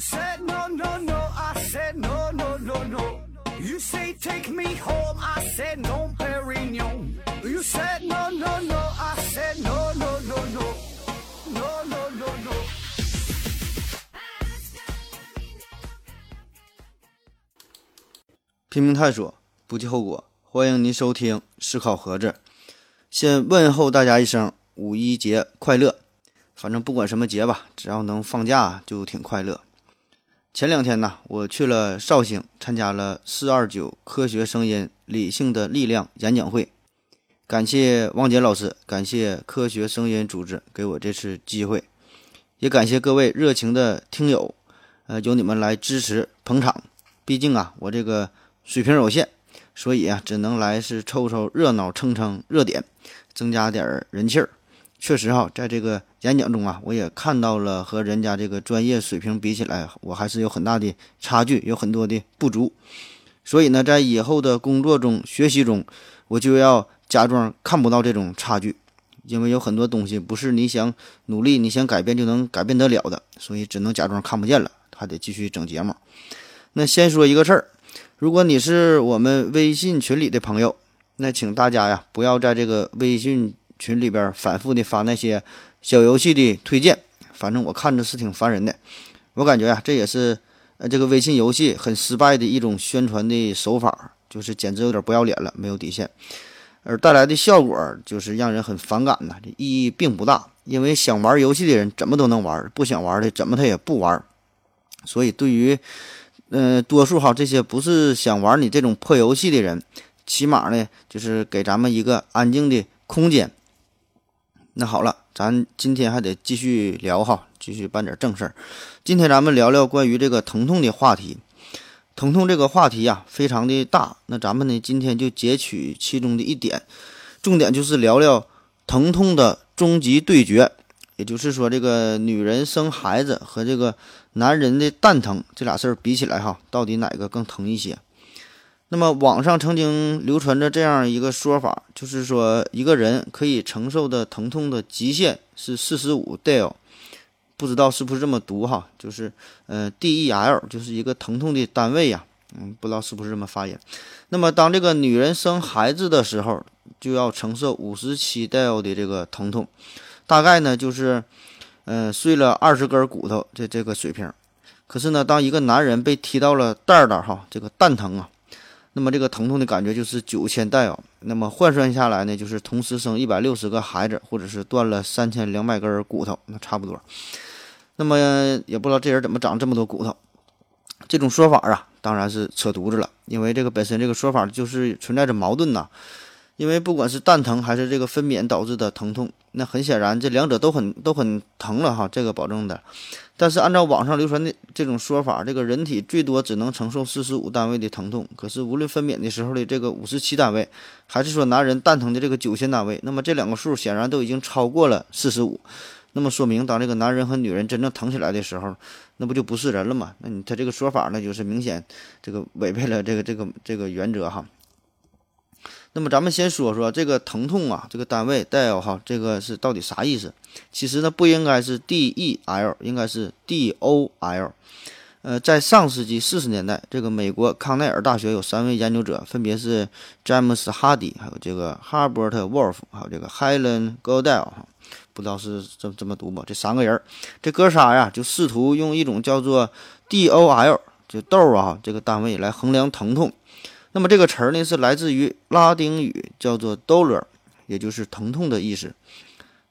said no no no, I said no no no no. You say take me home, I said no, Perignon. You said no no no, I said no no no no, no no no no. 拼命探索，不计后果。欢迎您收听《思考盒子》。先问候大家一声五一节快乐。反正不管什么节吧，只要能放假就挺快乐。前两天呢，我去了绍兴，参加了四二九科学声音理性的力量演讲会。感谢汪杰老师，感谢科学声音组织给我这次机会，也感谢各位热情的听友，呃，有你们来支持捧场。毕竟啊，我这个水平有限，所以啊，只能来是凑凑热闹，蹭蹭热点，增加点人气儿。确实哈，在这个演讲中啊，我也看到了和人家这个专业水平比起来，我还是有很大的差距，有很多的不足。所以呢，在以后的工作中、学习中，我就要假装看不到这种差距，因为有很多东西不是你想努力、你想改变就能改变得了的，所以只能假装看不见了，还得继续整节目。那先说一个事儿，如果你是我们微信群里的朋友，那请大家呀，不要在这个微信。群里边反复的发那些小游戏的推荐，反正我看着是挺烦人的。我感觉呀，这也是呃这个微信游戏很失败的一种宣传的手法，就是简直有点不要脸了，没有底线，而带来的效果就是让人很反感呐。这意义并不大，因为想玩游戏的人怎么都能玩，不想玩的怎么他也不玩。所以对于嗯多数哈这些不是想玩你这种破游戏的人，起码呢就是给咱们一个安静的空间。那好了，咱今天还得继续聊哈，继续办点正事儿。今天咱们聊聊关于这个疼痛的话题。疼痛这个话题呀，非常的大。那咱们呢，今天就截取其中的一点，重点就是聊聊疼痛的终极对决。也就是说，这个女人生孩子和这个男人的蛋疼这俩事儿比起来哈，到底哪个更疼一些？那么，网上曾经流传着这样一个说法，就是说一个人可以承受的疼痛的极限是四十五 del，不知道是不是这么读哈？就是呃 del 就是一个疼痛的单位呀，嗯，不知道是不是这么发音。那么，当这个女人生孩子的时候，就要承受五十七 del 的这个疼痛，大概呢就是嗯碎了二十根骨头这这个水平。可是呢，当一个男人被踢到了蛋蛋哈，这个蛋疼啊。那么这个疼痛的感觉就是九千代哦，那么换算下来呢，就是同时生一百六十个孩子，或者是断了三千两百根骨头，那差不多。那么也不知道这人怎么长这么多骨头。这种说法啊，当然是扯犊子了，因为这个本身这个说法就是存在着矛盾呐。因为不管是蛋疼还是这个分娩导致的疼痛，那很显然这两者都很都很疼了哈，这个保证的。但是按照网上流传的这种说法，这个人体最多只能承受四十五单位的疼痛。可是无论分娩的时候的这个五十七单位，还是说男人蛋疼的这个九千单位，那么这两个数显然都已经超过了四十五。那么说明当这个男人和女人真正疼起来的时候，那不就不是人了吗？那你他这个说法那就是明显这个违背了这个这个这个原则哈。那么咱们先说说这个疼痛啊，这个单位 del 哈，这个是到底啥意思？其实呢不应该是 del，应该是 dol。呃，在上世纪四十年代，这个美国康奈尔大学有三位研究者，分别是詹姆斯哈迪，还有这个哈伯特沃尔夫，还有这个 Helen Goldell 哈，不知道是这么这么读不？这三个人，这哥仨呀，就试图用一种叫做 dol 就豆啊这个单位来衡量疼痛。那么这个词儿呢，是来自于拉丁语，叫做 dolor，也就是疼痛的意思。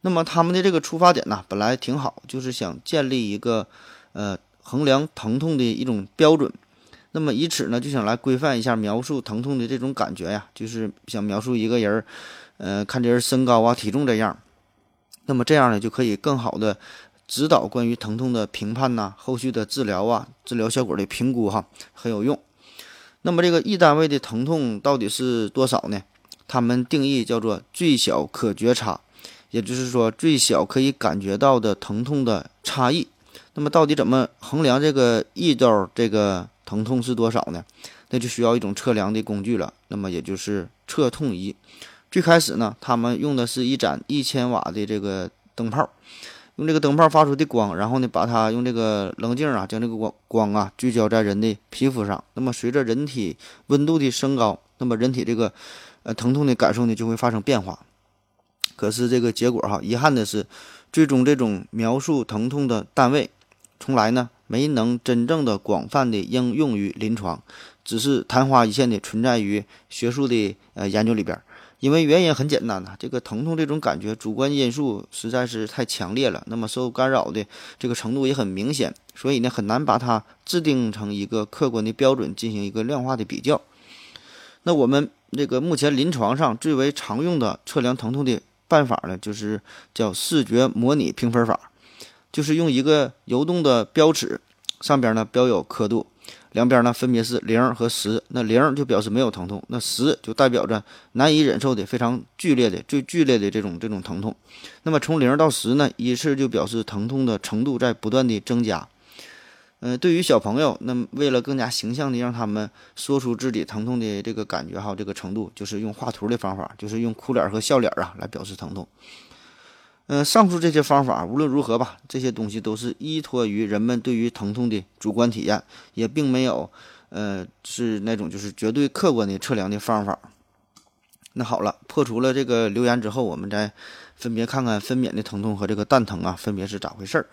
那么他们的这个出发点呢，本来挺好，就是想建立一个呃衡量疼痛的一种标准。那么以此呢，就想来规范一下描述疼痛的这种感觉呀，就是想描述一个人儿，呃，看这人身高啊、体重这样。那么这样呢，就可以更好的指导关于疼痛的评判呐，后续的治疗啊、治疗效果的评估哈，很有用。那么这个一单位的疼痛到底是多少呢？他们定义叫做最小可觉差，也就是说最小可以感觉到的疼痛的差异。那么到底怎么衡量这个一周这个疼痛是多少呢？那就需要一种测量的工具了。那么也就是测痛仪。最开始呢，他们用的是一盏一千瓦的这个灯泡，用这个灯泡发出的光，然后呢，把它用这个棱镜啊，将这个光光啊聚焦在人的皮肤上。那么随着人体温度的升高，那么人体这个呃疼痛的感受呢就会发生变化。可是这个结果哈，遗憾的是，最终这种描述疼痛的单位，从来呢没能真正的广泛的应用于临床，只是昙花一现的存在于学术的呃研究里边。因为原因很简单呐，这个疼痛这种感觉主观因素实在是太强烈了，那么受干扰的这个程度也很明显，所以呢很难把它制定成一个客观的标准进行一个量化的比较。那我们这个目前临床上最为常用的测量疼痛的办法呢，就是叫视觉模拟评分法，就是用一个游动的标尺，上边呢标有刻度。两边呢分别是零和十，那零就表示没有疼痛，那十就代表着难以忍受的非常剧烈的、最剧烈的这种这种疼痛。那么从零到十呢，依次就表示疼痛的程度在不断的增加。嗯，对于小朋友，那么为了更加形象的让他们说出自己疼痛的这个感觉哈，这个程度就是用画图的方法，就是用哭脸和笑脸啊来表示疼痛。嗯，上述这些方法无论如何吧，这些东西都是依托于人们对于疼痛的主观体验，也并没有，呃，是那种就是绝对客观的测量的方法。那好了，破除了这个留言之后，我们再分别看看分娩的疼痛和这个蛋疼啊，分别是咋回事儿。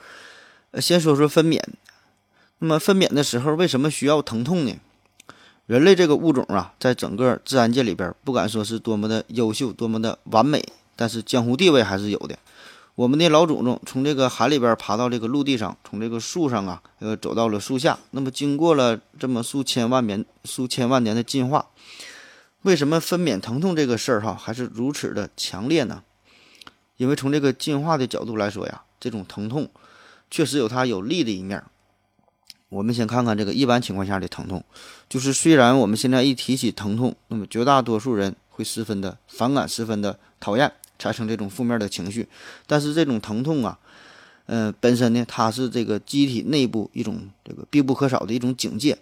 呃，先说说分娩。那么分娩的时候为什么需要疼痛呢？人类这个物种啊，在整个自然界里边，不敢说是多么的优秀、多么的完美，但是江湖地位还是有的。我们的老祖宗从这个海里边爬到这个陆地上，从这个树上啊，呃，走到了树下。那么经过了这么数千万年、数千万年的进化，为什么分娩疼痛这个事儿哈还是如此的强烈呢？因为从这个进化的角度来说呀，这种疼痛确实有它有利的一面。我们先看看这个一般情况下的疼痛，就是虽然我们现在一提起疼痛，那么绝大多数人会十分的反感，十分的讨厌。产生这种负面的情绪，但是这种疼痛啊，呃，本身呢，它是这个机体内部一种这个必不可少的一种警戒，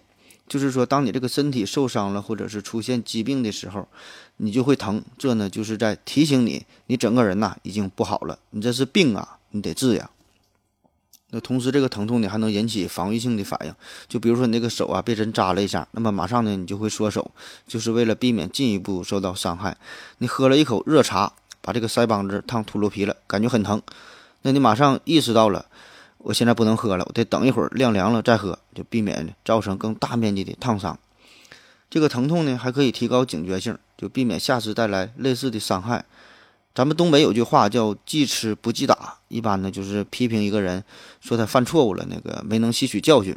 就是说，当你这个身体受伤了，或者是出现疾病的时候，你就会疼，这呢，就是在提醒你，你整个人呐已经不好了，你这是病啊，你得治呀。那同时，这个疼痛呢还能引起防御性的反应，就比如说你那个手啊被针扎了一下，那么马上呢你就会缩手，就是为了避免进一步受到伤害。你喝了一口热茶。把这个腮帮子烫秃噜皮了，感觉很疼，那你马上意识到了，我现在不能喝了，我得等一会儿晾凉了再喝，就避免造成更大面积的烫伤。这个疼痛呢，还可以提高警觉性，就避免下次带来类似的伤害。咱们东北有句话叫“记吃不记打”，一般呢就是批评一个人说他犯错误了，那个没能吸取教训。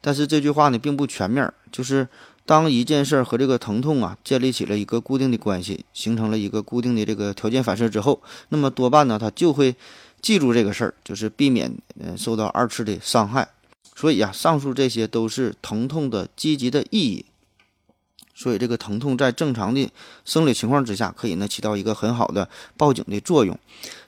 但是这句话呢并不全面，就是。当一件事儿和这个疼痛啊建立起了一个固定的关系，形成了一个固定的这个条件反射之后，那么多半呢，他就会记住这个事儿，就是避免嗯受到二次的伤害。所以呀，上述这些都是疼痛的积极的意义。所以这个疼痛在正常的生理情况之下，可以呢起到一个很好的报警的作用。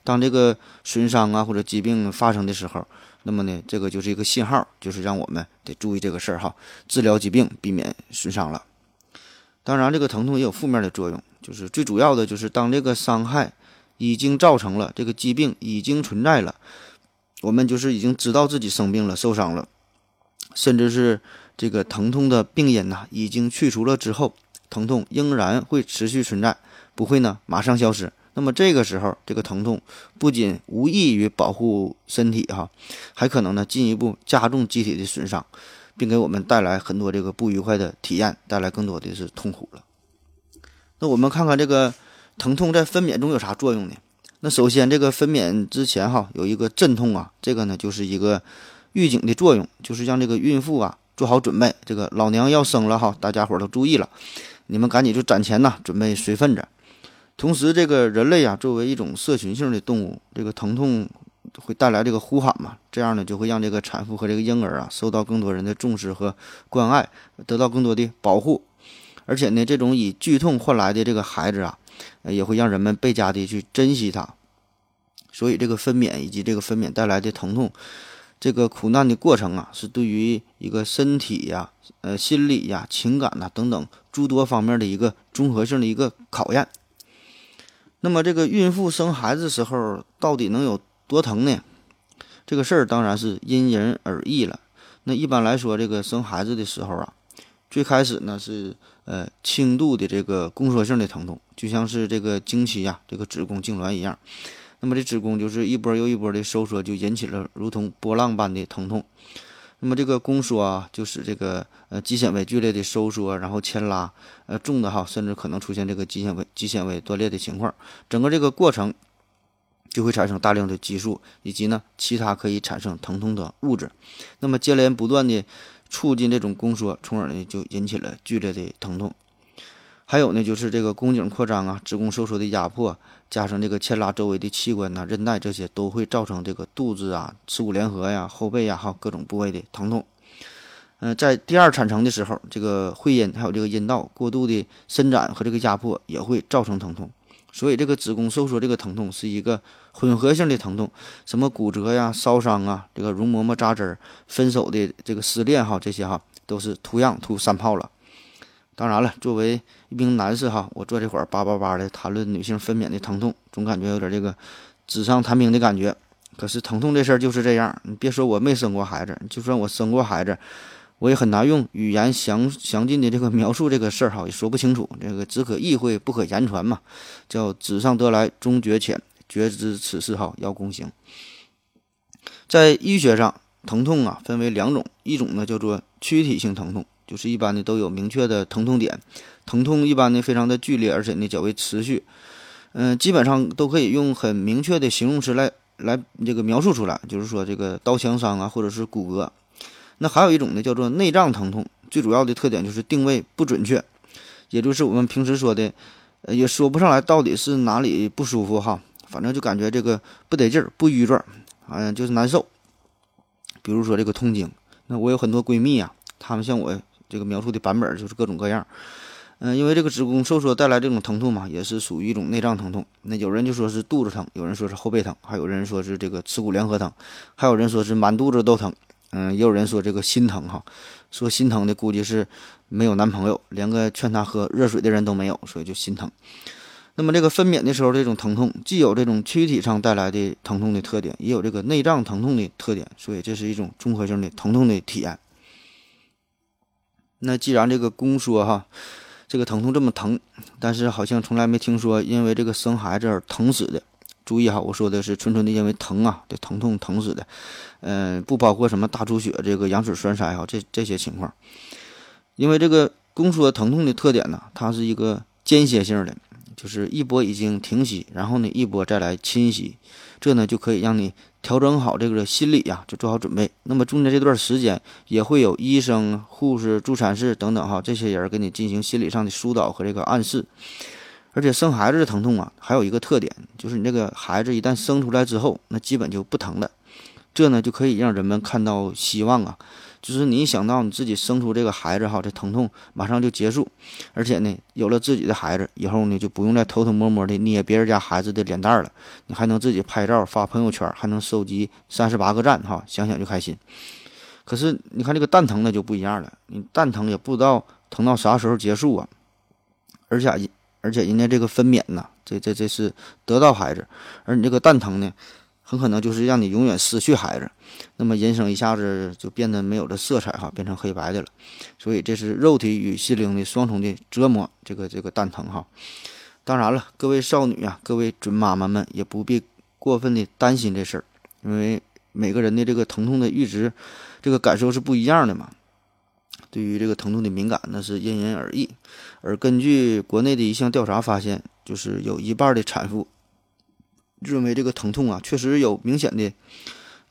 当这个损伤啊或者疾病发生的时候。那么呢，这个就是一个信号，就是让我们得注意这个事儿哈，治疗疾病，避免损伤了。当然，这个疼痛也有负面的作用，就是最主要的就是当这个伤害已经造成了，这个疾病已经存在了，我们就是已经知道自己生病了、受伤了，甚至是这个疼痛的病因呐已经去除了之后，疼痛仍然会持续存在，不会呢马上消失。那么这个时候，这个疼痛不仅无益于保护身体哈，还可能呢进一步加重机体的损伤，并给我们带来很多这个不愉快的体验，带来更多的是痛苦了。那我们看看这个疼痛在分娩中有啥作用呢？那首先，这个分娩之前哈有一个阵痛啊，这个呢就是一个预警的作用，就是让这个孕妇啊做好准备，这个老娘要生了哈，大家伙都注意了，你们赶紧就攒钱呐，准备随份子。同时，这个人类啊，作为一种社群性的动物，这个疼痛会带来这个呼喊嘛，这样呢，就会让这个产妇和这个婴儿啊，受到更多人的重视和关爱，得到更多的保护。而且呢，这种以剧痛换来的这个孩子啊，也会让人们倍加的去珍惜他。所以，这个分娩以及这个分娩带来的疼痛，这个苦难的过程啊，是对于一个身体呀、呃心理呀、情感呐等等诸多方面的一个综合性的一个考验。那么这个孕妇生孩子时候到底能有多疼呢？这个事儿当然是因人而异了。那一般来说，这个生孩子的时候啊，最开始呢是呃轻度的这个宫缩性的疼痛，就像是这个经期呀，这个子宫痉挛一样。那么这子宫就是一波又一波的收缩，就引起了如同波浪般的疼痛。那么这个宫缩啊，就使这个呃肌纤维剧烈的收缩，然后牵拉，呃重的哈，甚至可能出现这个肌纤维肌纤维断裂的情况。整个这个过程就会产生大量的激素，以及呢其他可以产生疼痛的物质。那么接连不断的促进这种宫缩，从而呢就引起了剧烈的疼痛。还有呢就是这个宫颈扩张啊，子宫收缩的压迫。加上这个牵拉周围的器官呐、韧带这些，都会造成这个肚子啊、耻骨联合呀、后背呀，哈各种部位的疼痛。嗯，在第二产程的时候，这个会阴还有这个阴道过度的伸展和这个压迫也会造成疼痛。所以这个子宫收缩这个疼痛是一个混合性的疼痛，什么骨折呀、烧伤啊、这个容嬷嬷扎针儿、分手的这个失恋哈，这些哈都是图样图三炮了。当然了，作为一名男士哈，我坐这会儿叭叭叭的谈论女性分娩的疼痛，总感觉有点这个纸上谈兵的感觉。可是疼痛这事儿就是这样，你别说我没生过孩子，就算我生过孩子，我也很难用语言详详尽的这个描述这个事儿哈，也说不清楚。这个只可意会不可言传嘛，叫纸上得来终觉浅，绝知此事哈要躬行。在医学上，疼痛啊分为两种，一种呢叫做躯体性疼痛。就是一般的都有明确的疼痛点，疼痛一般呢非常的剧烈，而且呢较为持续，嗯，基本上都可以用很明确的形容词来来这个描述出来，就是说这个刀枪伤啊，或者是骨骼。那还有一种呢叫做内脏疼痛，最主要的特点就是定位不准确，也就是我们平时说的，呃，也说不上来到底是哪里不舒服哈，反正就感觉这个不得劲儿，不愉快，好像就是难受。比如说这个痛经，那我有很多闺蜜啊，她们像我。这个描述的版本就是各种各样，嗯，因为这个子宫收缩带来这种疼痛嘛，也是属于一种内脏疼痛。那有人就说是肚子疼，有人说是后背疼，还有人说是这个耻骨联合疼，还有人说是满肚子都疼。嗯，也有人说这个心疼哈，说心疼的估计是没有男朋友，连个劝他喝热水的人都没有，所以就心疼。那么这个分娩的时候这种疼痛，既有这种躯体上带来的疼痛的特点，也有这个内脏疼痛的特点，所以这是一种综合性的疼痛的体验。那既然这个宫缩哈，这个疼痛这么疼，但是好像从来没听说因为这个生孩子而疼死的。注意哈，我说的是纯纯的因为疼啊，这疼痛疼死的，嗯，不包括什么大出血、这个羊水栓塞哈，这这些情况。因为这个宫缩疼痛的特点呢，它是一个间歇性的，就是一波已经停息，然后呢一波再来侵袭，这呢就可以让你。调整好这个心理呀，就做好准备。那么中间这段时间也会有医生、护士、助产士等等哈，这些人给你进行心理上的疏导和这个暗示。而且生孩子的疼痛啊，还有一个特点，就是你这个孩子一旦生出来之后，那基本就不疼了。这呢就可以让人们看到希望啊。就是你一想到你自己生出这个孩子哈，这疼痛马上就结束，而且呢，有了自己的孩子以后呢，就不用再偷偷摸摸的捏别人家孩子的脸蛋了，你还能自己拍照发朋友圈，还能收集三十八个赞哈，想想就开心。可是你看这个蛋疼呢就不一样了，你蛋疼也不知道疼到啥时候结束啊，而且而且人家这个分娩呢，这这这是得到孩子，而你这个蛋疼呢。很可能就是让你永远失去孩子，那么人生一下子就变得没有了色彩哈，变成黑白的了。所以这是肉体与心灵的双重的折磨，这个这个蛋疼哈。当然了，各位少女啊，各位准妈妈们也不必过分的担心这事儿，因为每个人的这个疼痛的阈值，这个感受是不一样的嘛。对于这个疼痛的敏感，那是因人而异。而根据国内的一项调查发现，就是有一半的产妇。认为这个疼痛啊，确实有明显的，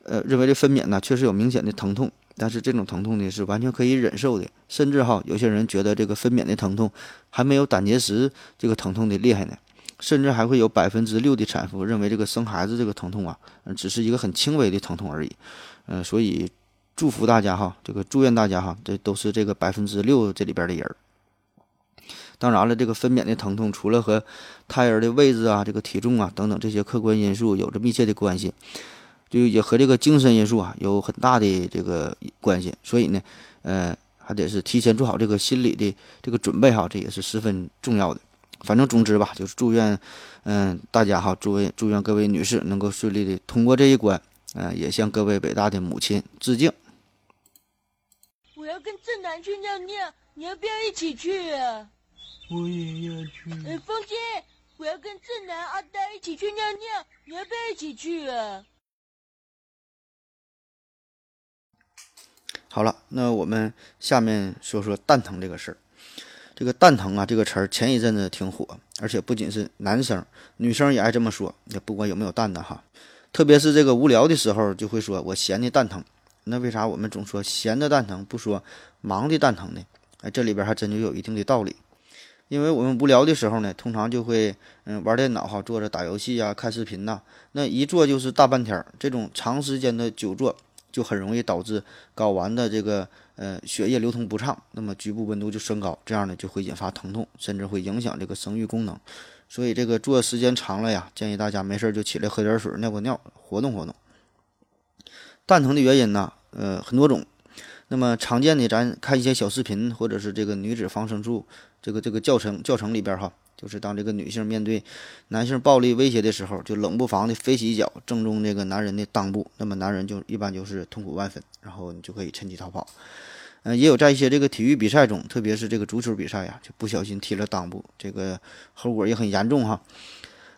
呃，认为这分娩呢确实有明显的疼痛，但是这种疼痛呢是完全可以忍受的，甚至哈，有些人觉得这个分娩的疼痛还没有胆结石这个疼痛的厉害呢，甚至还会有百分之六的产妇认为这个生孩子这个疼痛啊，只是一个很轻微的疼痛而已，嗯，所以祝福大家哈，这个祝愿大家哈，这都是这个百分之六这里边的人。当然了，这个分娩的疼痛除了和胎儿的位置啊、这个体重啊等等这些客观因素有着密切的关系，就也和这个精神因素啊有很大的这个关系。所以呢，呃，还得是提前做好这个心理的这个准备哈，这也是十分重要的。反正总之吧，就是祝愿，嗯，大家哈，祝愿祝愿各位女士能够顺利的通过这一关，呃，也向各位伟大的母亲致敬。我要跟正南去尿尿，你要不要一起去啊？我也要去。哎，风心，我要跟正南、阿呆一起去尿尿，你要不要一起去啊？好了，那我们下面说说蛋疼这个事儿。这个蛋疼啊，这个词儿前一阵子挺火，而且不仅是男生，女生也爱这么说。也不管有没有蛋的哈，特别是这个无聊的时候，就会说我闲的蛋疼。那为啥我们总说闲的蛋疼，不说忙的蛋疼呢？哎，这里边还真就有一定的道理。因为我们无聊的时候呢，通常就会嗯玩电脑哈，坐着打游戏呀、看视频呐，那一坐就是大半天儿。这种长时间的久坐。就很容易导致睾丸的这个呃血液流通不畅，那么局部温度就升高，这样呢就会引发疼痛，甚至会影响这个生育功能。所以这个坐时间长了呀，建议大家没事就起来喝点水，尿个尿，活动活动。蛋疼的原因呢，呃很多种。那么常见的，咱看一些小视频或者是这个女子防身术这个这个教程教程里边哈。就是当这个女性面对男性暴力威胁的时候，就冷不防的飞起一脚，正中这个男人的裆部，那么男人就一般就是痛苦万分，然后你就可以趁机逃跑。嗯，也有在一些这个体育比赛中，特别是这个足球比赛呀，就不小心踢了裆部，这个后果也很严重哈。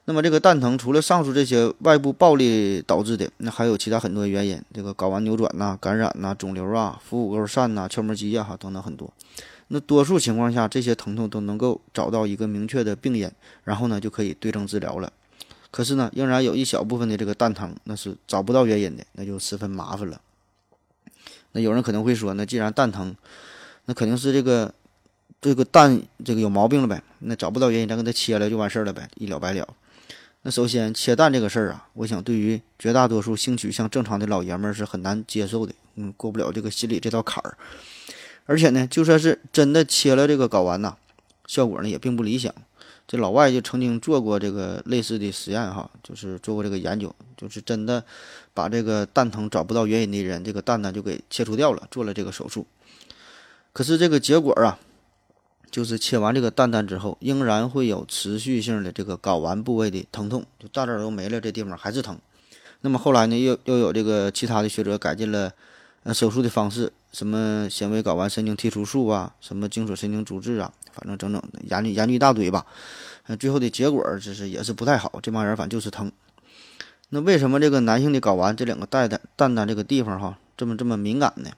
那么这个蛋疼，除了上述这些外部暴力导致的，那还有其他很多原因，这个睾丸扭转呐、感染呐、肿瘤啊、腹股沟疝呐、鞘膜积液哈等等很多。那多数情况下，这些疼痛都能够找到一个明确的病因，然后呢就可以对症治疗了。可是呢，仍然有一小部分的这个蛋疼，那是找不到原因的，那就十分麻烦了。那有人可能会说，那既然蛋疼，那肯定是这个这个蛋这个有毛病了呗？那找不到原因，咱给它切了就完事儿了呗，一了百了。那首先切蛋这个事儿啊，我想对于绝大多数性取向正常的老爷们儿是很难接受的，嗯，过不了这个心理这道坎儿。而且呢，就算是真的切了这个睾丸呐，效果呢也并不理想。这老外就曾经做过这个类似的实验哈，就是做过这个研究，就是真的把这个蛋疼找不到原因的人，这个蛋呢就给切除掉了，做了这个手术。可是这个结果啊，就是切完这个蛋蛋之后，仍然会有持续性的这个睾丸部位的疼痛，就蛋蛋都没了，这地方还是疼。那么后来呢，又又有这个其他的学者改进了呃手术的方式。什么纤维睾丸神经剔除术啊，什么精索神经阻滞啊，反正整整的研究研究一大堆吧。呃，最后的结果就是也是不太好，这帮人反正就是疼。那为什么这个男性的睾丸这两个蛋蛋蛋蛋这个地方哈这么这么敏感呢？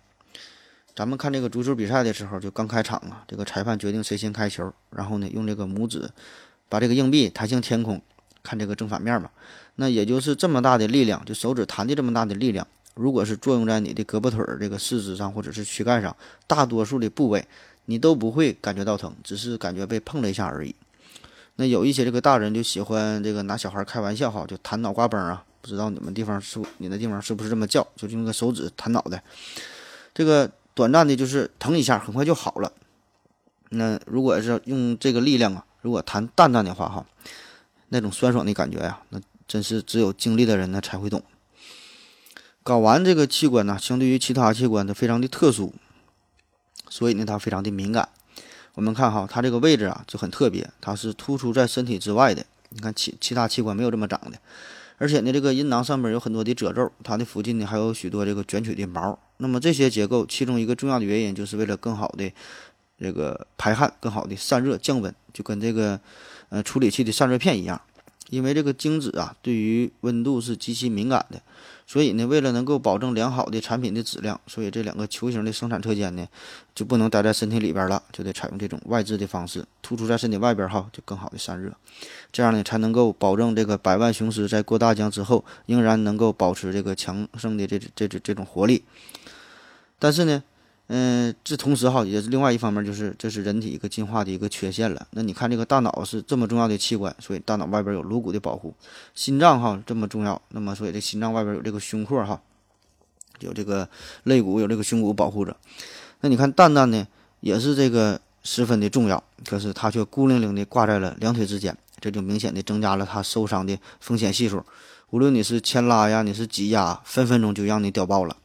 咱们看这个足球比赛的时候，就刚开场啊，这个裁判决定谁先开球，然后呢用这个拇指把这个硬币弹向天空，看这个正反面嘛。那也就是这么大的力量，就手指弹的这么大的力量。如果是作用在你的胳膊腿儿这个四肢上，或者是躯干上，大多数的部位你都不会感觉到疼，只是感觉被碰了一下而已。那有一些这个大人就喜欢这个拿小孩开玩笑哈，就弹脑瓜崩啊，不知道你们地方是不你的地方是不是这么叫？就用个手指弹脑袋，这个短暂的就是疼一下，很快就好了。那如果是用这个力量啊，如果弹蛋蛋的话哈，那种酸爽的感觉呀，那真是只有经历的人呢才会懂。睾丸这个器官呢，相对于其他器官它非常的特殊，所以呢它非常的敏感。我们看哈，它这个位置啊就很特别，它是突出在身体之外的。你看其其他器官没有这么长的，而且呢这个阴囊上面有很多的褶皱，它的附近呢还有许多这个卷曲的毛。那么这些结构其中一个重要的原因，就是为了更好的这个排汗，更好的散热降温，就跟这个呃处理器的散热片一样。因为这个精子啊对于温度是极其敏感的。所以呢，为了能够保证良好的产品的质量，所以这两个球形的生产车间呢，就不能待在身体里边了，就得采用这种外置的方式，突出在身体外边哈，就更好的散热，这样呢才能够保证这个百万雄师在过大江之后，仍然能够保持这个强盛的这这这这种活力。但是呢。嗯，这同时哈也是另外一方面，就是这是人体一个进化的一个缺陷了。那你看这个大脑是这么重要的器官，所以大脑外边有颅骨的保护；心脏哈这么重要，那么所以这心脏外边有这个胸廓哈，有这个肋骨有这个胸骨保护着。那你看蛋蛋呢，也是这个十分的重要，可是它却孤零零的挂在了两腿之间，这就明显的增加了它受伤的风险系数。无论你是牵拉呀，你是挤压，分分钟就让你掉爆了。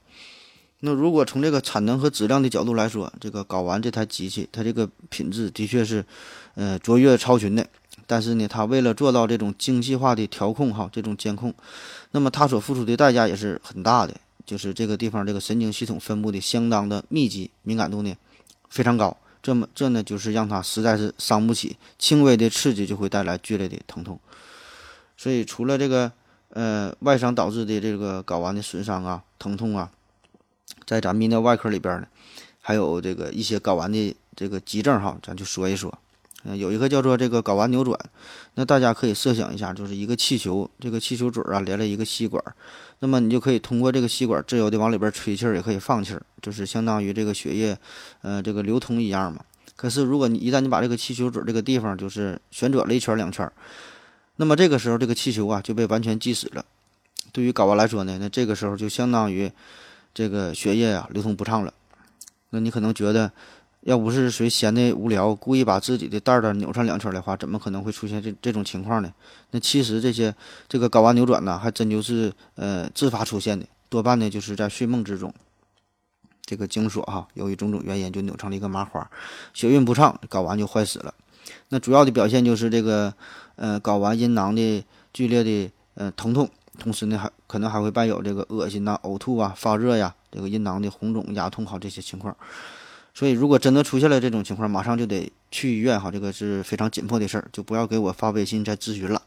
那如果从这个产能和质量的角度来说，这个睾丸这台机器，它这个品质的确是，呃，卓越超群的。但是呢，它为了做到这种精细化的调控哈，这种监控，那么它所付出的代价也是很大的，就是这个地方这个神经系统分布的相当的密集，敏感度呢非常高。这么这呢，就是让它实在是伤不起，轻微的刺激就会带来剧烈的疼痛。所以除了这个呃外伤导致的这个睾丸的损伤啊、疼痛啊，在咱泌尿外科里边呢，还有这个一些睾丸的这个急症哈，咱就说一说。嗯，有一个叫做这个睾丸扭转，那大家可以设想一下，就是一个气球，这个气球嘴啊连了一个吸管，那么你就可以通过这个吸管自由的往里边吹气儿，也可以放气儿，就是相当于这个血液，呃，这个流通一样嘛。可是如果你一旦你把这个气球嘴这个地方就是旋转了一圈两圈，那么这个时候这个气球啊就被完全挤死了。对于睾丸来说呢，那这个时候就相当于这个血液啊流通不畅了。那你可能觉得。要不是谁闲的无聊，故意把自己的蛋蛋扭上两圈的话，怎么可能会出现这这种情况呢？那其实这些这个睾丸扭转呢，还真就是呃自发出现的，多半呢就是在睡梦之中，这个精索哈，由于种种原因就扭成了一个麻花，血运不畅，睾丸就坏死了。那主要的表现就是这个呃睾丸阴囊的剧烈的呃疼痛，同时呢还可能还会伴有这个恶心呐、呕吐啊、发热呀、这个阴囊的红肿、压痛好这些情况。所以，如果真的出现了这种情况，马上就得去医院哈，这个是非常紧迫的事儿，就不要给我发微信再咨询了。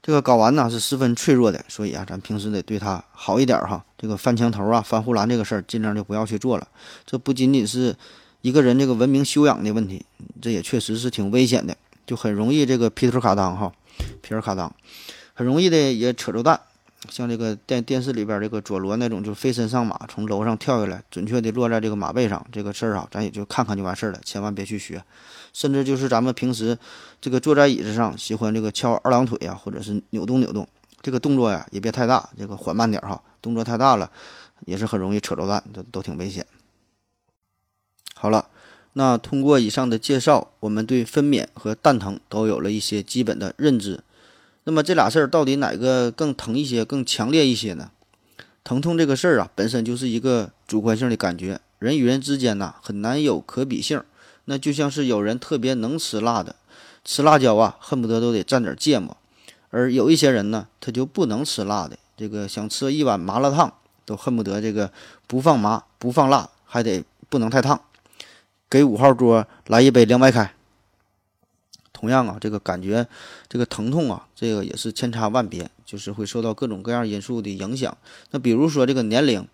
这个睾丸呢是十分脆弱的，所以啊，咱平时得对它好一点哈。这个翻墙头啊、翻护栏这个事儿，尽量就不要去做了。这不仅仅是一个人这个文明修养的问题，这也确实是挺危险的，就很容易这个劈头卡裆哈，皮尔卡裆，很容易的也扯着蛋。像这个电电视里边这个佐罗那种，就飞身上马，从楼上跳下来，准确的落在这个马背上，这个事儿啊，咱也就看看就完事儿了，千万别去学。甚至就是咱们平时这个坐在椅子上，喜欢这个翘二郎腿呀，或者是扭动扭动，这个动作呀也别太大，这个缓慢点哈，动作太大了也是很容易扯着蛋，都都挺危险。好了，那通过以上的介绍，我们对分娩和蛋疼都有了一些基本的认知。那么这俩事儿到底哪个更疼一些、更强烈一些呢？疼痛这个事儿啊，本身就是一个主观性的感觉，人与人之间呐很难有可比性。那就像是有人特别能吃辣的，吃辣椒啊恨不得都得蘸点芥末，而有一些人呢他就不能吃辣的，这个想吃一碗麻辣烫都恨不得这个不放麻不放辣，还得不能太烫，给五号桌来一杯凉白开。同样啊，这个感觉，这个疼痛啊，这个也是千差万别，就是会受到各种各样因素的影响。那比如说这个年龄，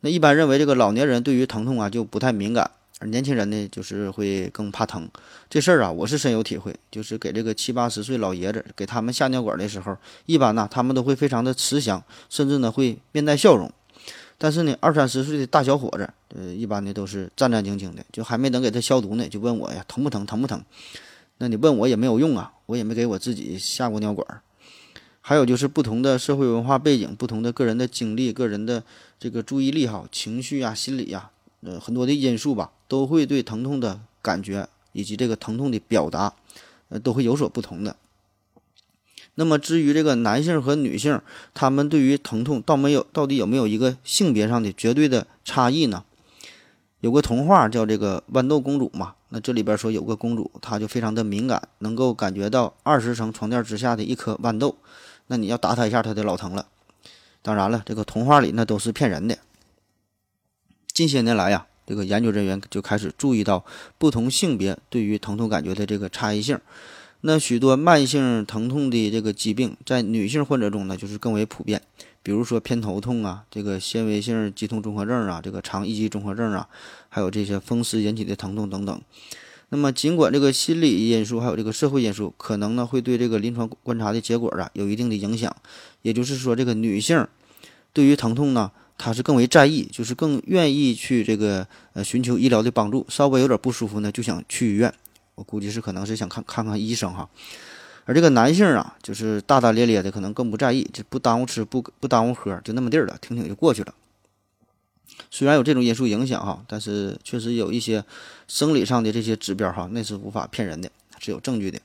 那一般认为这个老年人对于疼痛啊就不太敏感，而年轻人呢就是会更怕疼。这事儿啊，我是深有体会，就是给这个七八十岁老爷子给他们下尿管的时候，一般呢他们都会非常的慈祥，甚至呢会面带笑容。但是呢，二三十岁的大小伙子，呃，一般呢都是战战兢兢的，就还没等给他消毒呢，就问我呀疼不疼，疼不疼？那你问我也没有用啊，我也没给我自己下过尿管儿。还有就是不同的社会文化背景、不同的个人的经历、个人的这个注意力哈、情绪啊、心理呀，呃，很多的因素吧，都会对疼痛的感觉以及这个疼痛的表达，呃，都会有所不同的。那么至于这个男性和女性，他们对于疼痛到没有到底有没有一个性别上的绝对的差异呢？有个童话叫这个豌豆公主嘛。那这里边说有个公主，她就非常的敏感，能够感觉到二十层床垫之下的一颗豌豆，那你要打她一下，她就老疼了。当然了，这个童话里那都是骗人的。近些年来呀，这个研究人员就开始注意到不同性别对于疼痛感觉的这个差异性。那许多慢性疼痛的这个疾病，在女性患者中呢，就是更为普遍。比如说偏头痛啊，这个纤维性肌痛综合症啊，这个肠易激综合症啊，还有这些风湿引起的疼痛等等。那么，尽管这个心理因素还有这个社会因素，可能呢会对这个临床观察的结果啊有一定的影响。也就是说，这个女性对于疼痛呢，她是更为在意，就是更愿意去这个呃寻求医疗的帮助。稍微有点不舒服呢，就想去医院。我估计是可能是想看看看医生哈。而这个男性啊，就是大大咧咧的，可能更不在意，就不耽误吃，不不耽误喝，就那么地儿了，挺挺就过去了。虽然有这种因素影响哈，但是确实有一些生理上的这些指标哈，那是无法骗人的，是有证据的。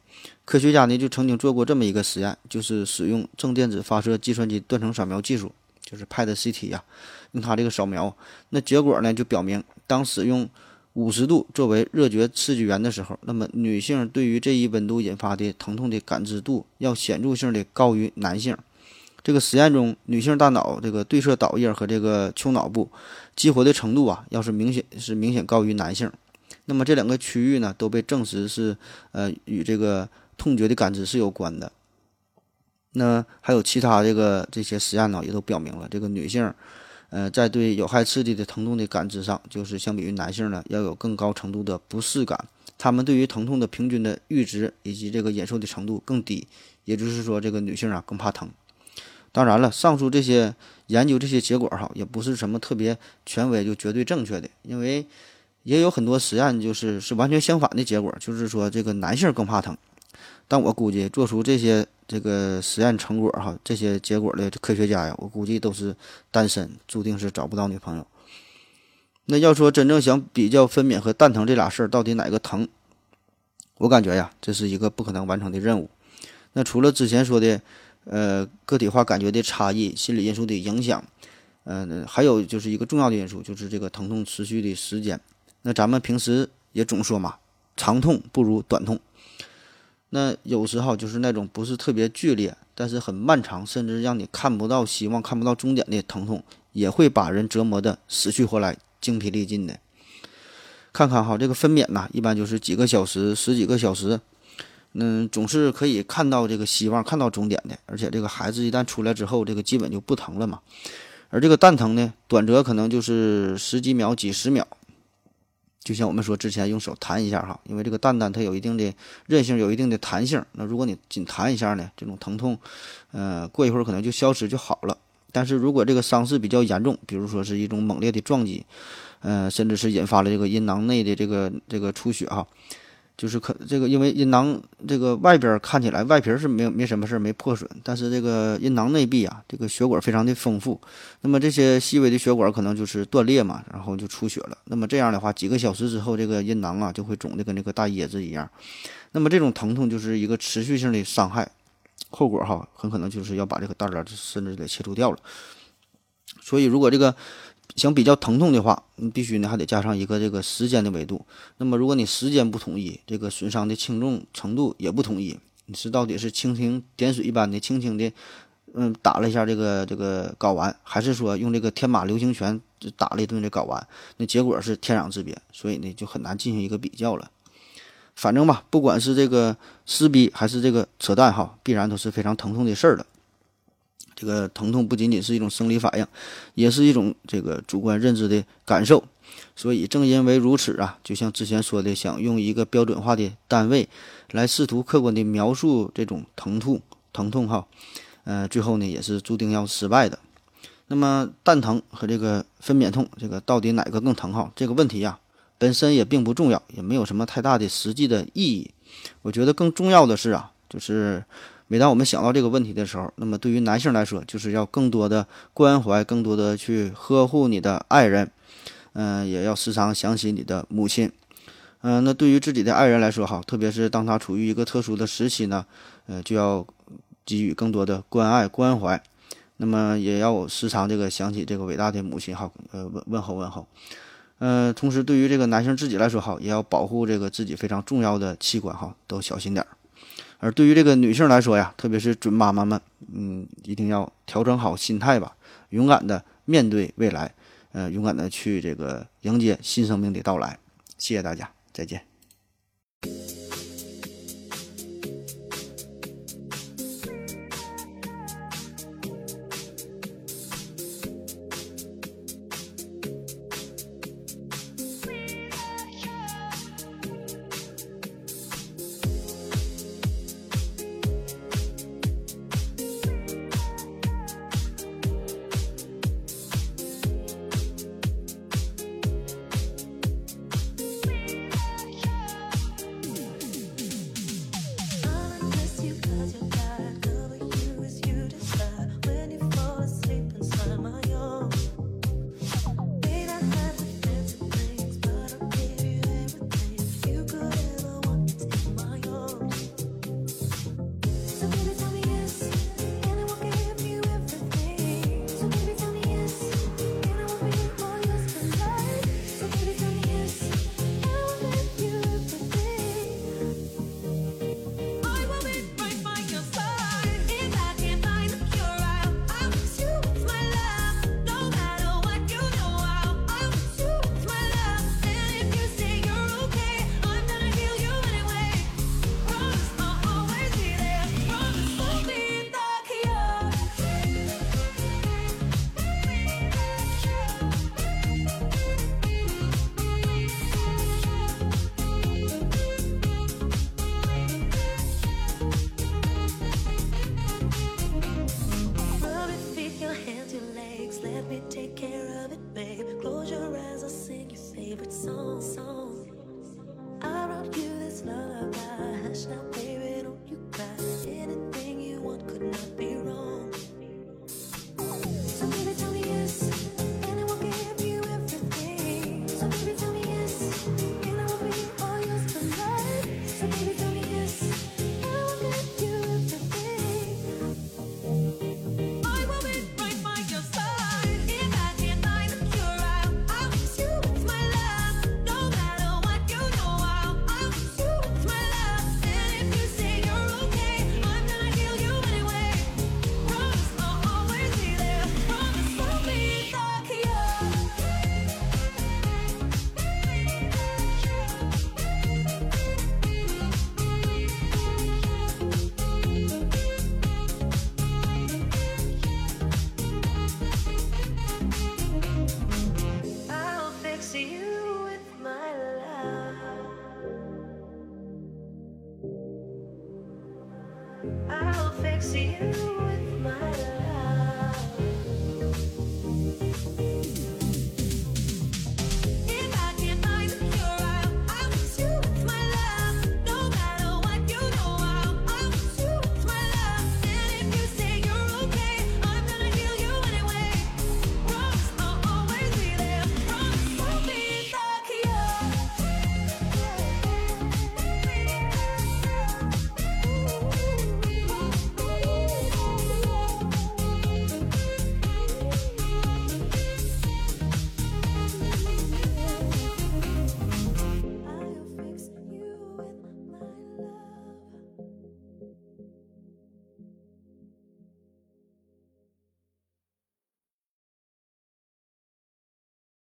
科学家呢就曾经做过这么一个实验，就是使用正电子发射计算机断层扫描技术，就是 PET CT 呀，用它这个扫描，那结果呢就表明，当使用五十度作为热觉刺激源的时候，那么女性对于这一温度引发的疼痛的感知度要显著性的高于男性。这个实验中，女性大脑这个对侧岛叶和这个丘脑部激活的程度啊，要是明显是明显高于男性。那么这两个区域呢，都被证实是呃与这个痛觉的感知是有关的。那还有其他这个这些实验呢，也都表明了这个女性，呃，在对有害刺激的疼痛的感知上，就是相比于男性呢，要有更高程度的不适感。他们对于疼痛的平均的阈值以及这个忍受的程度更低，也就是说，这个女性啊更怕疼。当然了，上述这些研究这些结果哈，也不是什么特别权威就绝对正确的，因为也有很多实验就是是完全相反的结果，就是说这个男性更怕疼。但我估计做出这些这个实验成果哈，这些结果的科学家呀，我估计都是单身，注定是找不到女朋友。那要说真正想比较分娩和蛋疼这俩事儿到底哪个疼，我感觉呀，这是一个不可能完成的任务。那除了之前说的。呃，个体化感觉的差异、心理因素的影响，嗯，还有就是一个重要的因素，就是这个疼痛持续的时间。那咱们平时也总说嘛，长痛不如短痛。那有时候就是那种不是特别剧烈，但是很漫长，甚至让你看不到希望、看不到终点的疼痛，也会把人折磨的死去活来、精疲力尽的。看看哈，这个分娩呐，一般就是几个小时、十几个小时。嗯，总是可以看到这个希望，看到终点的。而且这个孩子一旦出来之后，这个基本就不疼了嘛。而这个蛋疼呢，短则可能就是十几秒、几十秒。就像我们说之前用手弹一下哈，因为这个蛋蛋它有一定的韧性，有一定的弹性。那如果你仅弹一下呢，这种疼痛，呃，过一会儿可能就消失就好了。但是如果这个伤势比较严重，比如说是一种猛烈的撞击，呃，甚至是引发了这个阴囊内的这个这个出血哈。就是可这个，因为阴囊这个外边看起来外皮是没有没什么事儿，没破损，但是这个阴囊内壁啊，这个血管非常的丰富，那么这些细微的血管可能就是断裂嘛，然后就出血了。那么这样的话，几个小时之后，这个阴囊啊就会肿的跟那个大椰子一样。那么这种疼痛就是一个持续性的伤害，后果哈很可能就是要把这个蛋儿甚至给切除掉了。所以如果这个。想比较疼痛的话，你必须呢还得加上一个这个时间的维度。那么如果你时间不统一，这个损伤的轻重程度也不统一，你是到底是蜻蜓点水一般的轻轻的，嗯，打了一下这个这个睾丸，还是说用这个天马流星拳打了一顿这睾丸，那结果是天壤之别。所以呢，就很难进行一个比较了。反正吧，不管是这个撕逼还是这个扯淡哈，必然都是非常疼痛的事儿了。这个疼痛不仅仅是一种生理反应，也是一种这个主观认知的感受。所以正因为如此啊，就像之前说的，想用一个标准化的单位来试图客观的描述这种疼痛，疼痛哈，呃，最后呢也是注定要失败的。那么蛋疼和这个分娩痛，这个到底哪个更疼哈？这个问题呀，本身也并不重要，也没有什么太大的实际的意义。我觉得更重要的是啊，就是。每当我们想到这个问题的时候，那么对于男性来说，就是要更多的关怀，更多的去呵护你的爱人，嗯，也要时常想起你的母亲，嗯，那对于自己的爱人来说，哈，特别是当他处于一个特殊的时期呢，呃，就要给予更多的关爱关怀，那么也要时常这个想起这个伟大的母亲，哈，呃，问问候问候，嗯，同时对于这个男性自己来说，哈，也要保护这个自己非常重要的器官，哈，都小心点儿。而对于这个女性来说呀，特别是准妈妈们，嗯，一定要调整好心态吧，勇敢的面对未来，呃，勇敢的去这个迎接新生命的到来。谢谢大家，再见。Let me take care of it, babe. Close your eyes, I'll sing your favorite song. song. I wrote you this lullaby, hush now.